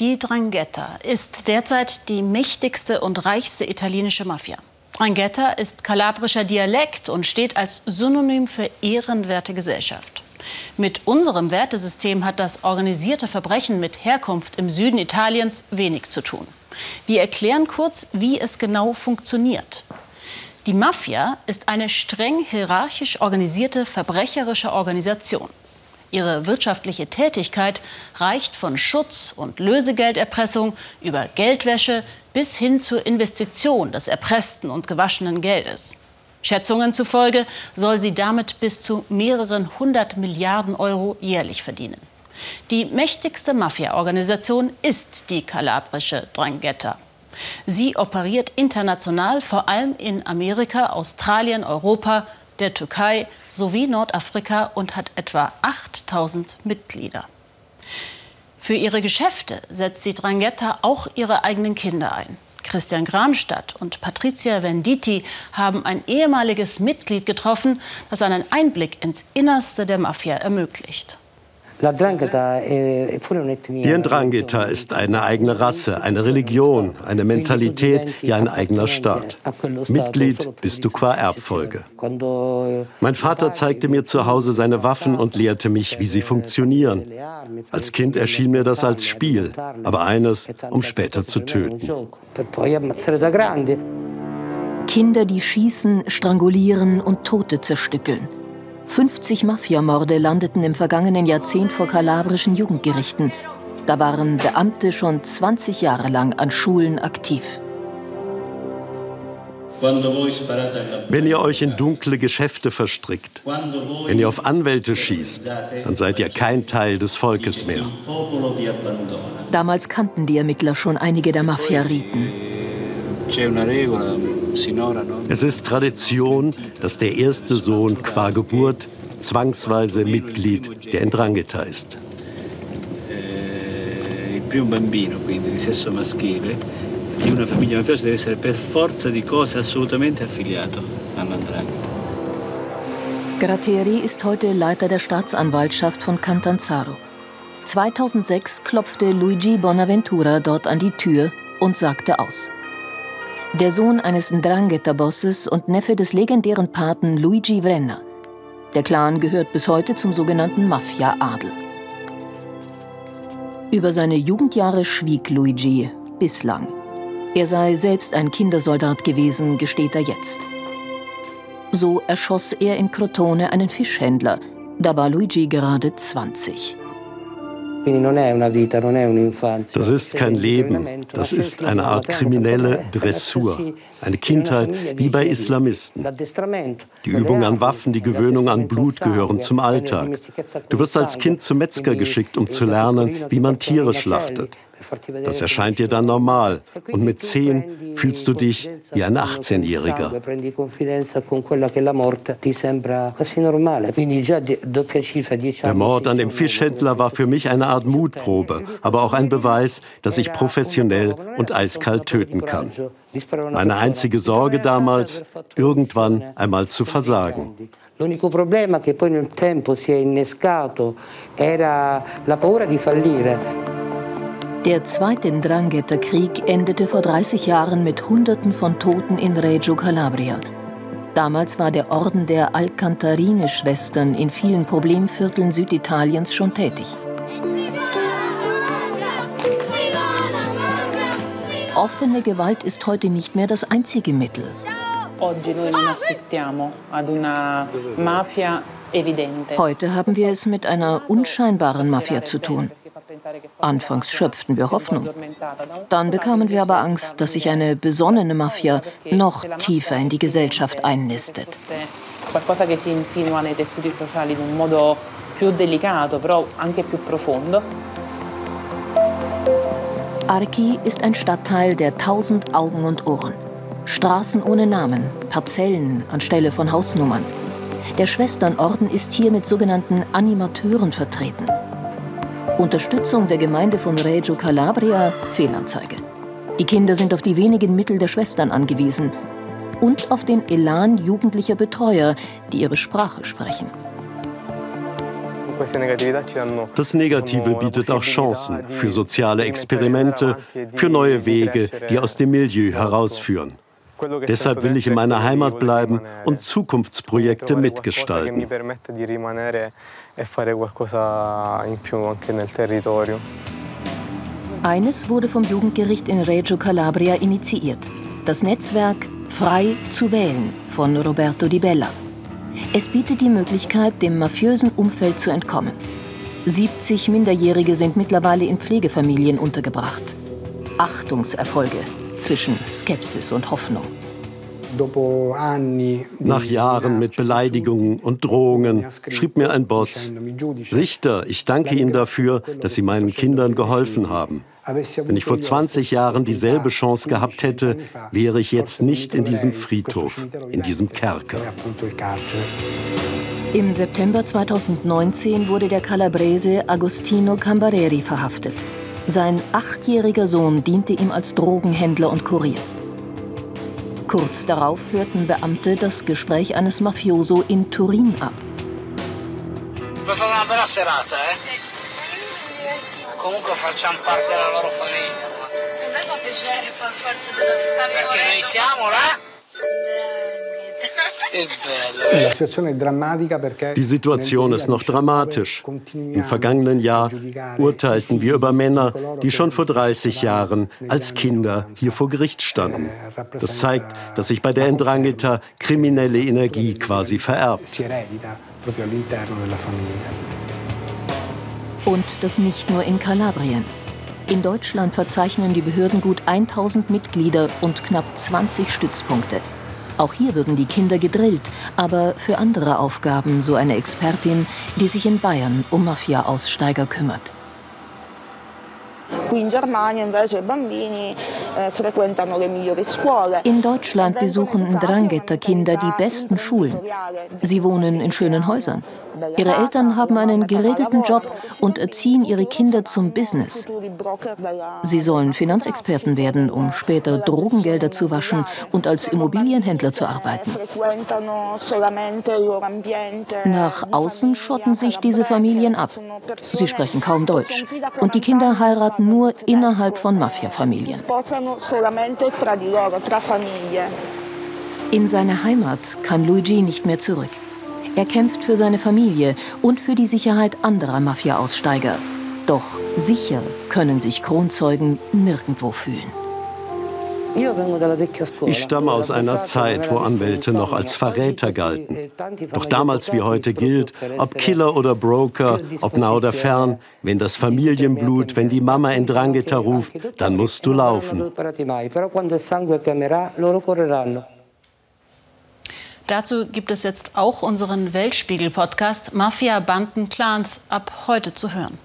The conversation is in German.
Die Drangheta ist derzeit die mächtigste und reichste italienische Mafia. Drangheta ist kalabrischer Dialekt und steht als Synonym für ehrenwerte Gesellschaft. Mit unserem Wertesystem hat das organisierte Verbrechen mit Herkunft im Süden Italiens wenig zu tun. Wir erklären kurz, wie es genau funktioniert. Die Mafia ist eine streng hierarchisch organisierte verbrecherische Organisation. Ihre wirtschaftliche Tätigkeit reicht von Schutz- und Lösegelderpressung über Geldwäsche bis hin zur Investition des erpressten und gewaschenen Geldes. Schätzungen zufolge soll sie damit bis zu mehreren hundert Milliarden Euro jährlich verdienen. Die mächtigste Mafia-Organisation ist die kalabrische Drangheta. Sie operiert international, vor allem in Amerika, Australien, Europa der Türkei sowie Nordafrika und hat etwa 8000 Mitglieder. Für ihre Geschäfte setzt die Drangheta auch ihre eigenen Kinder ein. Christian Gramstadt und Patricia Venditti haben ein ehemaliges Mitglied getroffen, das einen Einblick ins Innerste der Mafia ermöglicht. Die Ndrangheta ist eine eigene Rasse, eine Religion, eine Mentalität, ja ein eigener Staat. Mitglied bist du qua Erbfolge. Mein Vater zeigte mir zu Hause seine Waffen und lehrte mich, wie sie funktionieren. Als Kind erschien mir das als Spiel, aber eines, um später zu töten. Kinder, die schießen, strangulieren und Tote zerstückeln. 50 Mafiamorde landeten im vergangenen Jahrzehnt vor kalabrischen Jugendgerichten. Da waren Beamte schon 20 Jahre lang an Schulen aktiv. Wenn ihr euch in dunkle Geschäfte verstrickt, wenn ihr auf Anwälte schießt, dann seid ihr kein Teil des Volkes mehr. Damals kannten die Ermittler schon einige der Mafia-Riten. Es ist Tradition, dass der erste Sohn qua Geburt zwangsweise Mitglied der Ndrangheta ist. Eh, il primo bambino, quindi di sesso maschile, di una famiglia mafiosa deve essere per forza di cose assolutamente affiliato all'Andrangheta. Gratteri ist heute Leiter der Staatsanwaltschaft von Cantanzaro. 2006 klopfte Luigi Bonaventura dort an die Tür und sagte aus. Der Sohn eines Ndrangheta-Bosses und Neffe des legendären Paten Luigi Vrenna. Der Clan gehört bis heute zum sogenannten Mafia-Adel. Über seine Jugendjahre schwieg Luigi bislang. Er sei selbst ein Kindersoldat gewesen, gesteht er jetzt. So erschoss er in Crotone einen Fischhändler. Da war Luigi gerade 20. Das ist kein Leben, das ist eine Art kriminelle Dressur, eine Kindheit wie bei Islamisten. Die Übung an Waffen, die Gewöhnung an Blut gehören zum Alltag. Du wirst als Kind zum Metzger geschickt, um zu lernen, wie man Tiere schlachtet. Das erscheint dir dann normal. Und mit zehn fühlst du dich wie ein 18-Jähriger. Der Mord an dem Fischhändler war für mich eine Art Mutprobe, aber auch ein Beweis, dass ich professionell und eiskalt töten kann. Meine einzige Sorge damals, irgendwann einmal zu versagen. L'unico problema che poi nel tempo si è innescato era la paura di fallire. Der zweite Ndrangheta-Krieg endete vor 30 Jahren mit Hunderten von Toten in Reggio Calabria. Damals war der Orden der Alcantarine-Schwestern in vielen Problemvierteln Süditaliens schon tätig. Offene Gewalt ist heute nicht mehr das einzige Mittel. Heute haben wir es mit einer unscheinbaren Mafia zu tun. Anfangs schöpften wir Hoffnung. Dann bekamen wir aber Angst, dass sich eine besonnene Mafia noch tiefer in die Gesellschaft einnistet. Archi ist ein Stadtteil der tausend Augen und Ohren. Straßen ohne Namen, Parzellen anstelle von Hausnummern. Der Schwesternorden ist hier mit sogenannten Animateuren vertreten. Unterstützung der Gemeinde von Reggio Calabria Fehlanzeige. Die Kinder sind auf die wenigen Mittel der Schwestern angewiesen und auf den Elan jugendlicher Betreuer, die ihre Sprache sprechen. Das Negative bietet auch Chancen für soziale Experimente, für neue Wege, die aus dem Milieu herausführen. Deshalb will ich in meiner Heimat bleiben und Zukunftsprojekte mitgestalten. Eines wurde vom Jugendgericht in Reggio Calabria initiiert. Das Netzwerk Frei zu wählen von Roberto Di Bella. Es bietet die Möglichkeit, dem mafiösen Umfeld zu entkommen. 70 Minderjährige sind mittlerweile in Pflegefamilien untergebracht. Achtungserfolge zwischen Skepsis und Hoffnung. Nach Jahren mit Beleidigungen und Drohungen schrieb mir ein Boss, Richter, ich danke Ihnen dafür, dass Sie meinen Kindern geholfen haben. Wenn ich vor 20 Jahren dieselbe Chance gehabt hätte, wäre ich jetzt nicht in diesem Friedhof, in diesem Kerker. Im September 2019 wurde der Calabrese Agostino Cambareri verhaftet. Sein achtjähriger Sohn diente ihm als Drogenhändler und Kurier. Kurz darauf hörten Beamte das Gespräch eines Mafioso in Turin ab. Das war eine bella serata, eh? Comunque facciamo parte della loro famiglia. A me fa piacere far parte della famiglia. Perché noi siamo là? Die Situation ist noch dramatisch. Im vergangenen Jahr urteilten wir über Männer, die schon vor 30 Jahren als Kinder hier vor Gericht standen. Das zeigt, dass sich bei der Ndrangheta kriminelle Energie quasi vererbt. Und das nicht nur in Kalabrien. In Deutschland verzeichnen die Behörden gut 1000 Mitglieder und knapp 20 Stützpunkte. Auch hier würden die Kinder gedrillt, aber für andere Aufgaben, so eine Expertin, die sich in Bayern um Mafia-Aussteiger kümmert. Eh, in Deutschland besuchen Ndrangheta-Kinder die besten Schulen. Sie wohnen in schönen Häusern. Ihre Eltern haben einen geregelten Job und erziehen ihre Kinder zum Business. Sie sollen Finanzexperten werden, um später Drogengelder zu waschen und als Immobilienhändler zu arbeiten. Nach außen schotten sich diese Familien ab. Sie sprechen kaum Deutsch. Und die Kinder heiraten nur innerhalb von Mafia-Familien. In seine Heimat kann Luigi nicht mehr zurück. Er kämpft für seine Familie und für die Sicherheit anderer Mafia-Aussteiger. Doch sicher können sich Kronzeugen nirgendwo fühlen. Ich stamme aus einer Zeit, wo Anwälte noch als Verräter galten. Doch damals wie heute gilt, ob Killer oder Broker, ob nah oder fern, wenn das Familienblut, wenn die Mama in Drangheta ruft, dann musst du laufen. Dazu gibt es jetzt auch unseren Weltspiegel-Podcast Mafia, Banden, Clans ab heute zu hören.